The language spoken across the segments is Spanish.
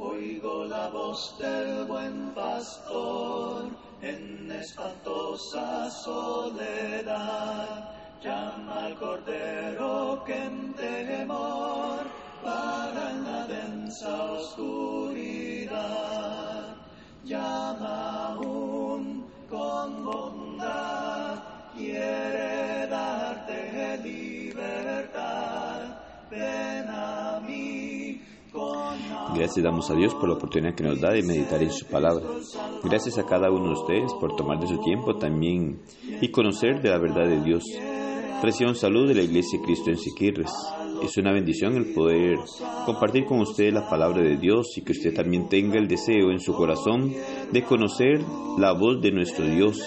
Oigo la voz del buen pastor en espantosa soledad. Llama al cordero que en temor para en la densa oscuridad. Gracias damos a Dios por la oportunidad que nos da de meditar en su palabra. Gracias a cada uno de ustedes por tomar de su tiempo también y conocer de la verdad de Dios. Reciban salud de la Iglesia de Cristo en Siquirres. Es una bendición el poder compartir con usted la palabra de Dios y que usted también tenga el deseo en su corazón de conocer la voz de nuestro Dios,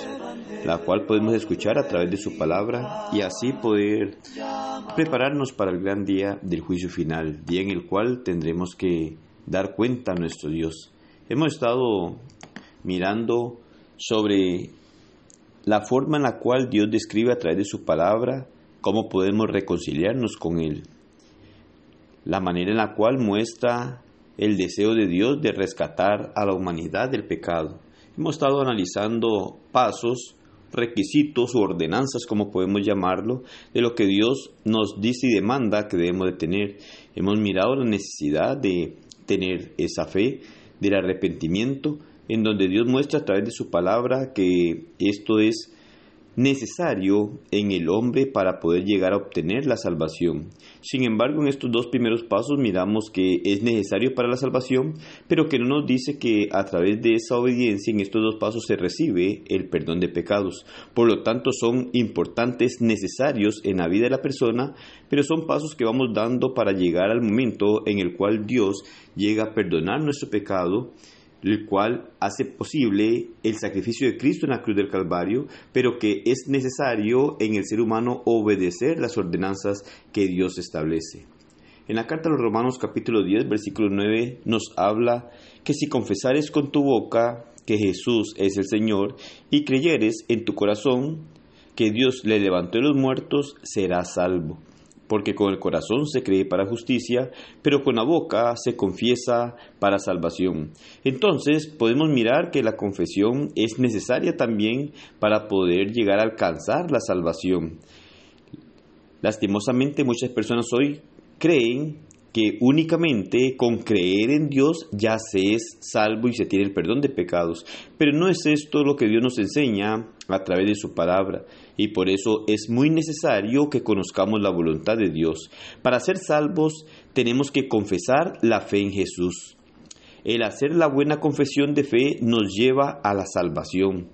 la cual podemos escuchar a través de su palabra y así poder prepararnos para el gran día del juicio final, día en el cual tendremos que dar cuenta a nuestro Dios. Hemos estado mirando sobre la forma en la cual Dios describe a través de su palabra cómo podemos reconciliarnos con Él, la manera en la cual muestra el deseo de Dios de rescatar a la humanidad del pecado. Hemos estado analizando pasos, requisitos o ordenanzas, como podemos llamarlo, de lo que Dios nos dice y demanda que debemos de tener. Hemos mirado la necesidad de tener esa fe, del arrepentimiento, en donde Dios muestra a través de su palabra que esto es necesario en el hombre para poder llegar a obtener la salvación. Sin embargo, en estos dos primeros pasos miramos que es necesario para la salvación, pero que no nos dice que a través de esa obediencia en estos dos pasos se recibe el perdón de pecados. Por lo tanto, son importantes, necesarios en la vida de la persona, pero son pasos que vamos dando para llegar al momento en el cual Dios llega a perdonar nuestro pecado el cual hace posible el sacrificio de Cristo en la cruz del Calvario, pero que es necesario en el ser humano obedecer las ordenanzas que Dios establece. En la carta a los Romanos capítulo 10, versículo 9 nos habla que si confesares con tu boca que Jesús es el Señor y creyeres en tu corazón que Dios le levantó de los muertos, serás salvo porque con el corazón se cree para justicia, pero con la boca se confiesa para salvación. Entonces podemos mirar que la confesión es necesaria también para poder llegar a alcanzar la salvación. Lastimosamente muchas personas hoy creen que únicamente con creer en Dios ya se es salvo y se tiene el perdón de pecados. Pero no es esto lo que Dios nos enseña a través de su palabra y por eso es muy necesario que conozcamos la voluntad de Dios. Para ser salvos tenemos que confesar la fe en Jesús. El hacer la buena confesión de fe nos lleva a la salvación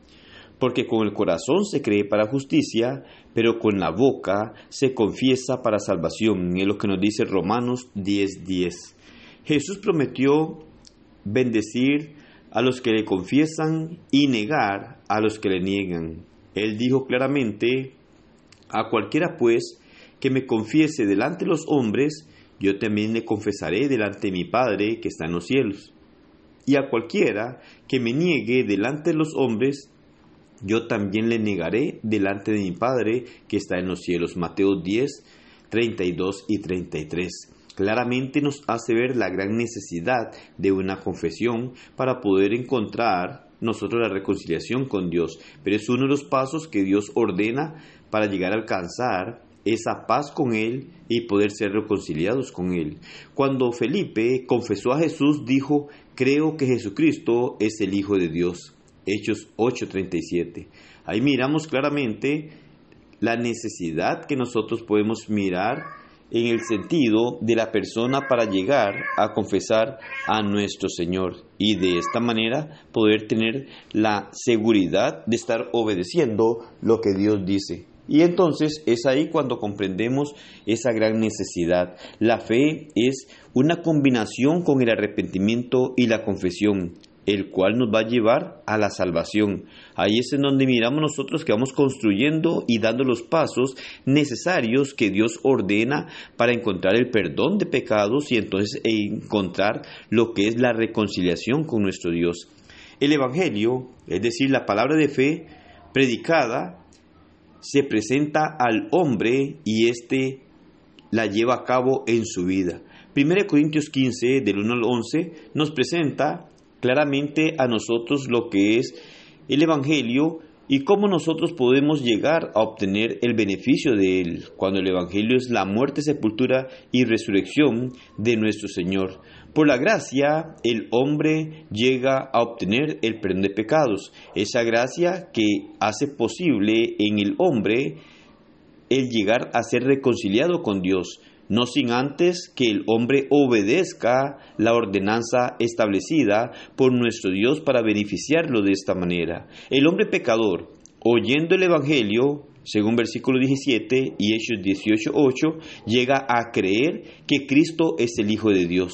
porque con el corazón se cree para justicia, pero con la boca se confiesa para salvación. Es lo que nos dice Romanos 10:10. Jesús prometió bendecir a los que le confiesan y negar a los que le niegan. Él dijo claramente, a cualquiera pues que me confiese delante de los hombres, yo también le confesaré delante de mi Padre que está en los cielos. Y a cualquiera que me niegue delante de los hombres, yo también le negaré delante de mi Padre que está en los cielos. Mateo 10, 32 y 33. Claramente nos hace ver la gran necesidad de una confesión para poder encontrar nosotros la reconciliación con Dios. Pero es uno de los pasos que Dios ordena para llegar a alcanzar esa paz con Él y poder ser reconciliados con Él. Cuando Felipe confesó a Jesús, dijo, creo que Jesucristo es el Hijo de Dios. Hechos 8:37. Ahí miramos claramente la necesidad que nosotros podemos mirar en el sentido de la persona para llegar a confesar a nuestro Señor y de esta manera poder tener la seguridad de estar obedeciendo lo que Dios dice. Y entonces es ahí cuando comprendemos esa gran necesidad. La fe es una combinación con el arrepentimiento y la confesión el cual nos va a llevar a la salvación. Ahí es en donde miramos nosotros que vamos construyendo y dando los pasos necesarios que Dios ordena para encontrar el perdón de pecados y entonces encontrar lo que es la reconciliación con nuestro Dios. El Evangelio, es decir, la palabra de fe predicada, se presenta al hombre y éste la lleva a cabo en su vida. 1 Corintios 15, del 1 al 11, nos presenta claramente a nosotros lo que es el Evangelio y cómo nosotros podemos llegar a obtener el beneficio de él, cuando el Evangelio es la muerte, sepultura y resurrección de nuestro Señor. Por la gracia, el hombre llega a obtener el perdón de pecados, esa gracia que hace posible en el hombre el llegar a ser reconciliado con Dios, no sin antes que el hombre obedezca la ordenanza establecida por nuestro Dios para beneficiarlo de esta manera. El hombre pecador, oyendo el Evangelio, según versículo 17 y Hechos 18.8, llega a creer que Cristo es el Hijo de Dios.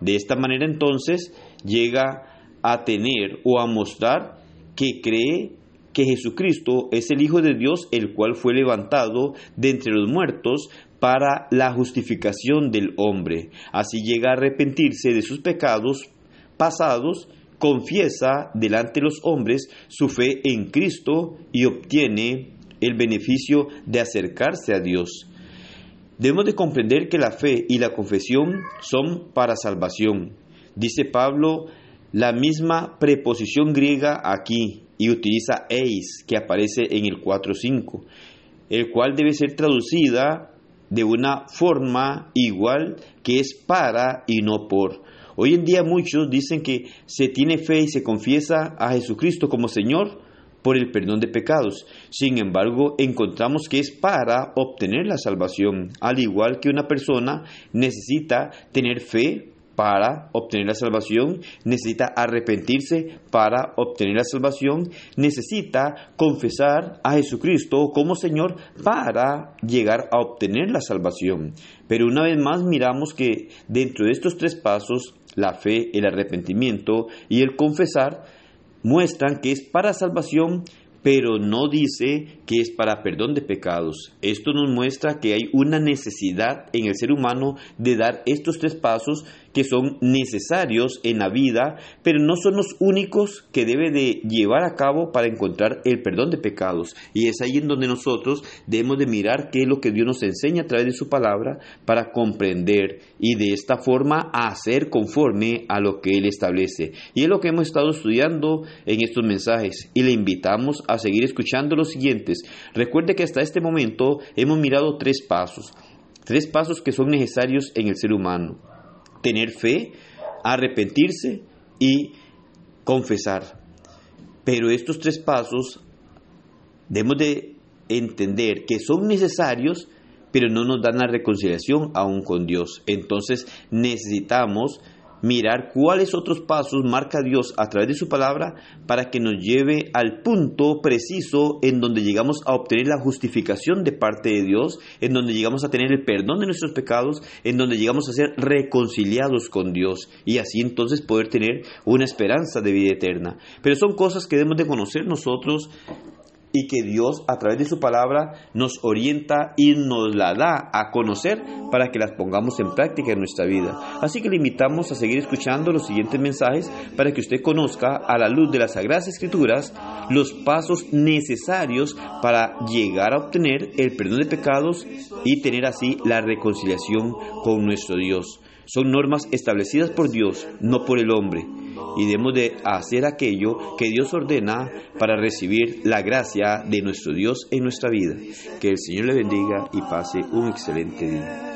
De esta manera entonces llega a tener o a mostrar que cree que Jesucristo es el Hijo de Dios, el cual fue levantado de entre los muertos para la justificación del hombre. Así llega a arrepentirse de sus pecados pasados, confiesa delante de los hombres su fe en Cristo y obtiene el beneficio de acercarse a Dios. Debemos de comprender que la fe y la confesión son para salvación. Dice Pablo la misma preposición griega aquí y utiliza eis que aparece en el 4.5, el cual debe ser traducida de una forma igual que es para y no por. Hoy en día muchos dicen que se tiene fe y se confiesa a Jesucristo como Señor por el perdón de pecados. Sin embargo, encontramos que es para obtener la salvación, al igual que una persona necesita tener fe para obtener la salvación, necesita arrepentirse para obtener la salvación, necesita confesar a Jesucristo como Señor para llegar a obtener la salvación. Pero una vez más miramos que dentro de estos tres pasos, la fe, el arrepentimiento y el confesar, muestran que es para salvación, pero no dice que es para perdón de pecados. Esto nos muestra que hay una necesidad en el ser humano de dar estos tres pasos que son necesarios en la vida, pero no son los únicos que debe de llevar a cabo para encontrar el perdón de pecados. Y es ahí en donde nosotros debemos de mirar qué es lo que Dios nos enseña a través de su palabra para comprender y de esta forma hacer conforme a lo que Él establece. Y es lo que hemos estado estudiando en estos mensajes y le invitamos a seguir escuchando los siguientes. Recuerde que hasta este momento hemos mirado tres pasos. Tres pasos que son necesarios en el ser humano tener fe, arrepentirse y confesar. Pero estos tres pasos debemos de entender que son necesarios, pero no nos dan la reconciliación aún con Dios. Entonces necesitamos mirar cuáles otros pasos marca Dios a través de su palabra para que nos lleve al punto preciso en donde llegamos a obtener la justificación de parte de Dios, en donde llegamos a tener el perdón de nuestros pecados, en donde llegamos a ser reconciliados con Dios y así entonces poder tener una esperanza de vida eterna. Pero son cosas que debemos de conocer nosotros y que Dios a través de su palabra nos orienta y nos la da a conocer para que las pongamos en práctica en nuestra vida. Así que le invitamos a seguir escuchando los siguientes mensajes para que usted conozca a la luz de las Sagradas Escrituras los pasos necesarios para llegar a obtener el perdón de pecados y tener así la reconciliación con nuestro Dios. Son normas establecidas por Dios, no por el hombre y debemos de hacer aquello que Dios ordena para recibir la gracia de nuestro Dios en nuestra vida. Que el Señor le bendiga y pase un excelente día.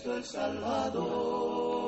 Cristo el Salvador.